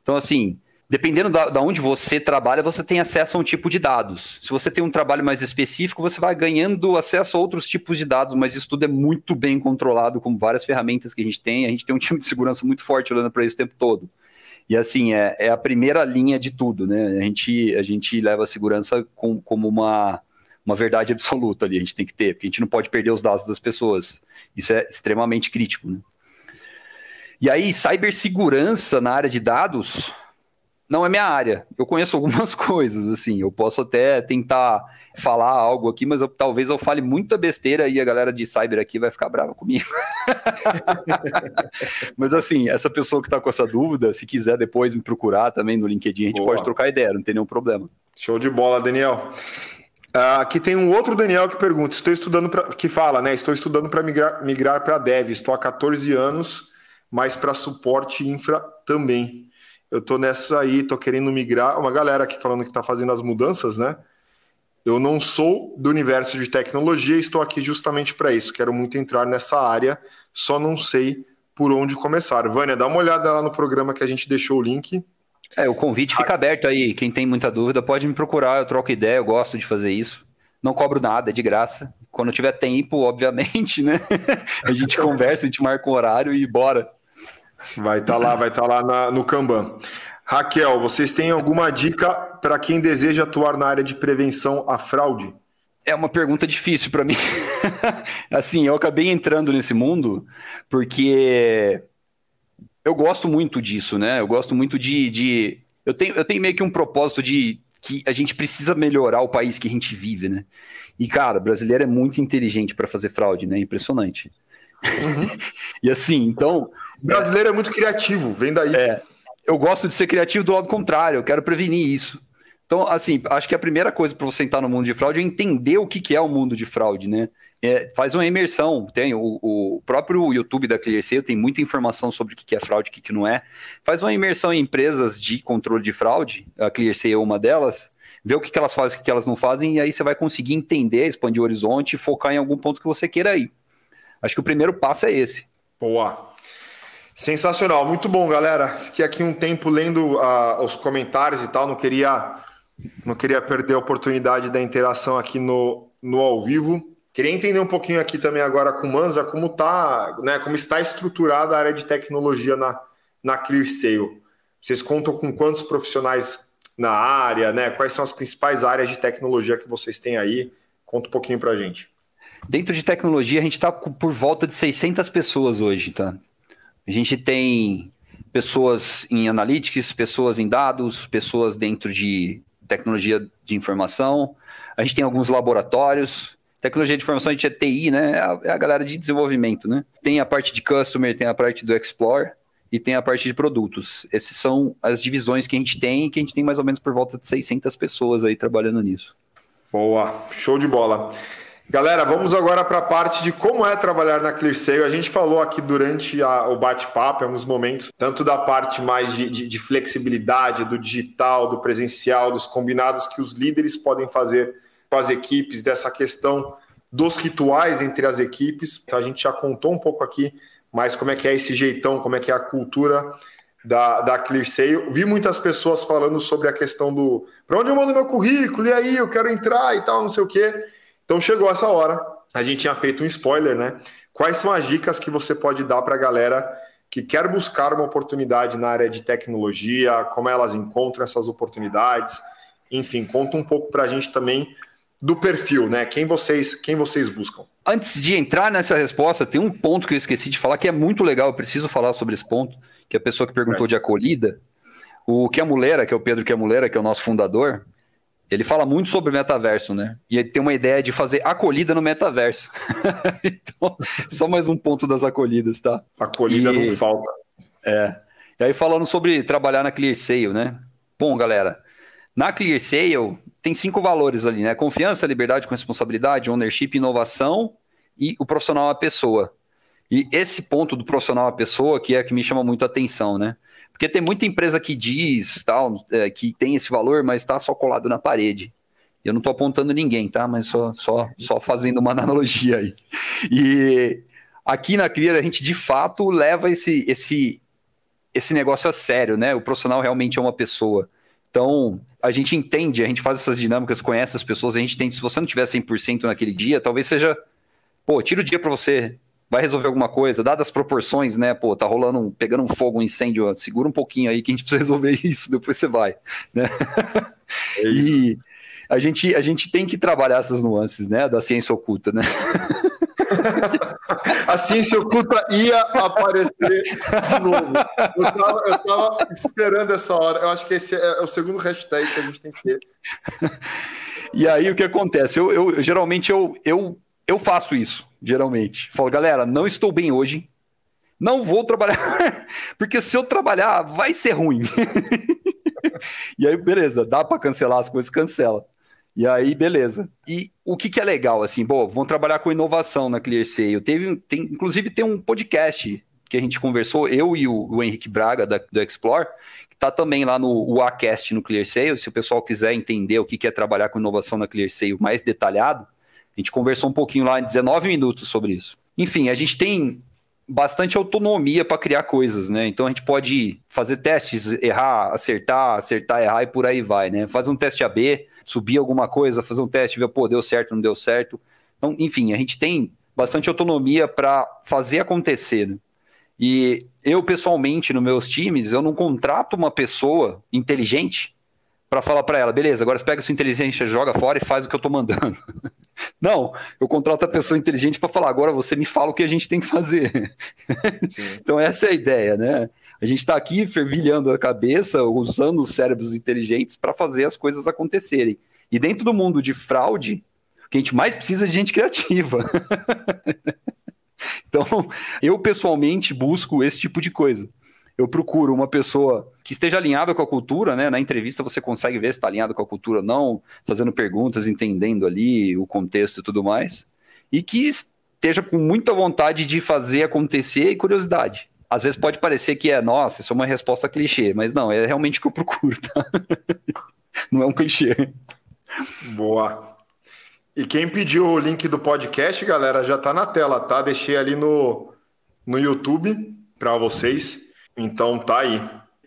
Então, assim, dependendo da, da, onde você trabalha, você tem acesso a um tipo de dados. Se você tem um trabalho mais específico, você vai ganhando acesso a outros tipos de dados, mas isso tudo é muito bem controlado com várias ferramentas que a gente tem. A gente tem um time de segurança muito forte olhando para isso o tempo todo. E assim, é, é, a primeira linha de tudo, né? A gente, a gente leva a segurança com, como uma, uma verdade absoluta ali, a gente tem que ter, porque a gente não pode perder os dados das pessoas. Isso é extremamente crítico, né? E aí, cibersegurança na área de dados não é minha área. Eu conheço algumas coisas, assim. Eu posso até tentar falar algo aqui, mas eu, talvez eu fale muita besteira e a galera de cyber aqui vai ficar brava comigo. mas assim, essa pessoa que está com essa dúvida, se quiser depois me procurar também no LinkedIn, a gente Boa. pode trocar ideia, não tem nenhum problema. Show de bola, Daniel. Uh, aqui tem um outro Daniel que pergunta, estou estudando pra, que fala, né? Estou estudando para migrar, migrar para Dev, estou há 14 anos, mas para suporte infra também eu tô nessa aí, tô querendo migrar. Uma galera aqui falando que está fazendo as mudanças, né? Eu não sou do universo de tecnologia, estou aqui justamente para isso. Quero muito entrar nessa área, só não sei por onde começar. Vânia, dá uma olhada lá no programa que a gente deixou o link. É, o convite fica aberto aí. Quem tem muita dúvida pode me procurar, eu troco ideia, eu gosto de fazer isso. Não cobro nada, é de graça. Quando tiver tempo, obviamente, né? a gente conversa, a gente marca um horário e bora. Vai estar tá lá, vai estar tá lá na, no Kanban. Raquel, vocês têm alguma dica para quem deseja atuar na área de prevenção à fraude? É uma pergunta difícil para mim. assim, eu acabei entrando nesse mundo porque eu gosto muito disso, né? Eu gosto muito de. de... Eu, tenho, eu tenho meio que um propósito de que a gente precisa melhorar o país que a gente vive, né? E, cara, brasileiro é muito inteligente para fazer fraude, né? Impressionante. Uhum. e assim, então. Brasileiro é, muito criativo, vem daí. É, eu gosto de ser criativo do lado contrário, eu quero prevenir isso. Então, assim, acho que a primeira coisa para você entrar no mundo de fraude é entender o que, que é o mundo de fraude, né? É, faz uma imersão, tem o, o, próprio YouTube da ClearSale tem muita informação sobre o que, que é fraude e o que, que não é. Faz uma imersão em empresas de controle de fraude, a ClearSale é uma delas, vê o que, que elas fazem e o que, que elas não fazem, e aí você vai conseguir entender, expandir o horizonte e focar em algum ponto que você queira ir. Acho que o primeiro passo é esse. Boa. Sensacional, muito bom, galera. Fiquei aqui um tempo lendo uh, os comentários e tal, não queria não queria perder a oportunidade da interação aqui no, no ao vivo. Queria entender um pouquinho aqui também agora com o Manza como tá, né, como está estruturada a área de tecnologia na, na ClearSale. Vocês contam com quantos profissionais na área, né? Quais são as principais áreas de tecnologia que vocês têm aí? Conta um pouquinho para a gente. Dentro de tecnologia, a gente está por volta de 600 pessoas hoje, tá? A gente tem pessoas em analytics, pessoas em dados, pessoas dentro de tecnologia de informação. A gente tem alguns laboratórios. Tecnologia de informação, a gente é TI, né? É a, é a galera de desenvolvimento, né? Tem a parte de customer, tem a parte do explore e tem a parte de produtos. Essas são as divisões que a gente tem, que a gente tem mais ou menos por volta de 600 pessoas aí trabalhando nisso. Boa, show de bola. Galera, vamos agora para a parte de como é trabalhar na ClearSale. A gente falou aqui durante a, o bate-papo, em alguns momentos, tanto da parte mais de, de, de, flexibilidade, do digital, do presencial, dos combinados que os líderes podem fazer com as equipes, dessa questão dos rituais entre as equipes. Então a gente já contou um pouco aqui, mas como é que é esse jeitão, como é que é a cultura da, da ClearSale. Vi muitas pessoas falando sobre a questão do para onde eu mando meu currículo, e aí eu quero entrar e tal, não sei o quê. Então chegou essa hora. A gente tinha feito um spoiler, né? Quais são as dicas que você pode dar para a galera que quer buscar uma oportunidade na área de tecnologia, como elas encontram essas oportunidades? Enfim, conta um pouco para a gente também do perfil, né? Quem vocês, quem vocês buscam? Antes de entrar nessa resposta, tem um ponto que eu esqueci de falar que é muito legal, eu preciso falar sobre esse ponto, que a pessoa que perguntou é. de acolhida, o Mulera, que é o Pedro Mulera, que é o nosso fundador, ele fala muito sobre metaverso, né? E ele tem uma ideia de fazer acolhida no metaverso. então, só mais um ponto das acolhidas, tá? Acolhida e, não falta. É. E aí falando sobre trabalhar na ClearSale, né? Bom, galera, na ClearSale tem cinco valores ali, né? Confiança, liberdade com responsabilidade, ownership, inovação e o profissional a pessoa. E esse ponto do profissional a pessoa que é que me chama muito a atenção, né? Porque tem muita empresa que diz tal, é, que tem esse valor, mas está só colado na parede. Eu não estou apontando ninguém, tá? Mas só, só, só fazendo uma analogia aí. E aqui na Clear a gente de fato leva esse, esse, esse negócio é sério, né? O profissional realmente é uma pessoa. Então, a gente entende, a gente faz essas dinâmicas, conhece as pessoas, a gente entende, se você não tiver 100% naquele dia, talvez seja, pô, tira o dia para você, vai resolver alguma coisa, dadas as proporções, né? Pô, tá rolando, um, pegando um fogo, um incêndio, segura um pouquinho aí que a gente precisa resolver isso, depois você vai, né? É e a gente, a gente tem que trabalhar essas nuances, né? Da ciência oculta, né? a ciência oculta ia aparecer de novo. Eu tava, eu tava, esperando essa hora. Eu acho que esse é o segundo hashtag que a gente tem que ter. E aí o que acontece? Eu, eu geralmente eu, eu, eu faço isso, geralmente. Falo, galera, não estou bem hoje. Não vou trabalhar, porque se eu trabalhar, vai ser ruim. e aí, beleza, dá para cancelar as coisas, cancela. E aí, beleza. E o que, que é legal, assim, bom, vão trabalhar com inovação na ClearSale. Teve, tem, inclusive, tem um podcast que a gente conversou, eu e o, o Henrique Braga, da, do Explore, que está também lá no UACast no ClearSale. Se o pessoal quiser entender o que, que é trabalhar com inovação na ClearSale mais detalhado, a gente conversou um pouquinho lá em 19 minutos sobre isso. Enfim, a gente tem bastante autonomia para criar coisas, né? Então a gente pode fazer testes, errar, acertar, acertar, errar e por aí vai, né? Fazer um teste AB, subir alguma coisa, fazer um teste, ver, pô, deu certo, não deu certo. Então, enfim, a gente tem bastante autonomia para fazer acontecer. Né? E eu, pessoalmente, nos meus times, eu não contrato uma pessoa inteligente para falar para ela, beleza, agora você pega sua inteligência, joga fora e faz o que eu estou mandando. Não, eu contrato a pessoa inteligente para falar, agora você me fala o que a gente tem que fazer. então essa é a ideia, né? A gente está aqui fervilhando a cabeça, usando os cérebros inteligentes para fazer as coisas acontecerem. E dentro do mundo de fraude, o que a gente mais precisa é de gente criativa. então, eu pessoalmente busco esse tipo de coisa. Eu procuro uma pessoa que esteja alinhada com a cultura, né? Na entrevista você consegue ver se está alinhado com a cultura ou não, fazendo perguntas, entendendo ali o contexto e tudo mais. E que esteja com muita vontade de fazer acontecer e curiosidade às vezes pode parecer que é, nossa, isso é uma resposta clichê, mas não, é realmente o que eu procuro, tá? Não é um clichê. Boa. E quem pediu o link do podcast, galera, já tá na tela, tá? Deixei ali no, no YouTube para vocês. Então tá aí.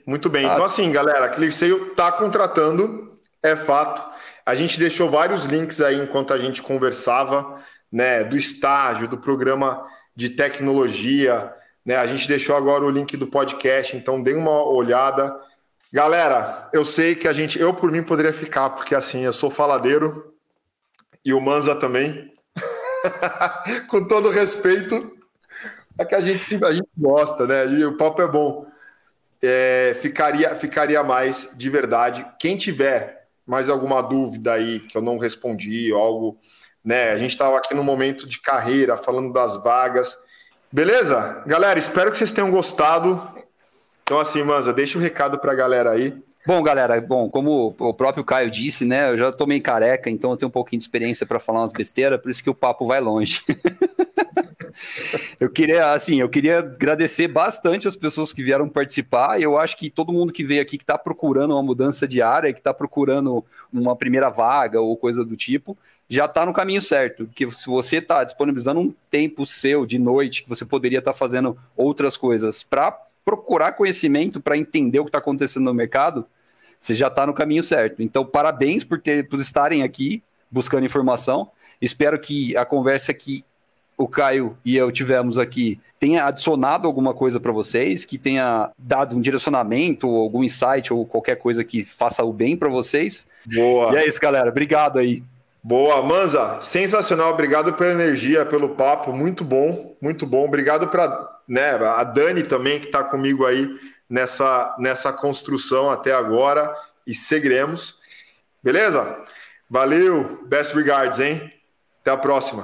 Muito bem. Ah. Então, assim, galera, a ClearSale tá contratando, é fato. A gente deixou vários links aí enquanto a gente conversava, né? Do estágio, do programa de tecnologia né? A gente deixou agora o link do podcast, então dê uma olhada. Galera, eu sei que a gente, eu por mim poderia ficar, porque assim, eu sou faladeiro e o Manza também. Com todo respeito, é que a gente, a gente gosta, né? E o papo é bom. É, ficaria, ficaria mais de verdade. Quem tiver mais alguma dúvida aí que eu não respondi, algo, né? A gente estava aqui no momento de carreira, falando das vagas. Beleza? Galera, espero que vocês tenham gostado. Então, assim, Manza, deixa o um recado para a galera aí. Bom, galera, bom, como o próprio Caio disse, né, eu já tô meio careca, então eu tenho um pouquinho de experiência para falar umas besteiras, por isso que o papo vai longe. eu queria, assim, eu queria agradecer bastante as pessoas que vieram participar. Eu acho que todo mundo que veio aqui que está procurando uma mudança de área, que está procurando uma primeira vaga ou coisa do tipo, já está no caminho certo. Porque se você está disponibilizando um tempo seu de noite, que você poderia estar tá fazendo outras coisas para procurar conhecimento, para entender o que está acontecendo no mercado, você já está no caminho certo. Então, parabéns por, ter, por estarem aqui buscando informação. Espero que a conversa que o Caio e eu tivemos aqui tenha adicionado alguma coisa para vocês, que tenha dado um direcionamento, algum insight ou qualquer coisa que faça o bem para vocês. Boa. E é isso, galera. Obrigado aí. Boa, Manza, sensacional. Obrigado pela energia, pelo papo, muito bom, muito bom. Obrigado para né, a Dani também que está comigo aí nessa nessa construção até agora e seguiremos. Beleza? Valeu, best regards, hein? Até a próxima.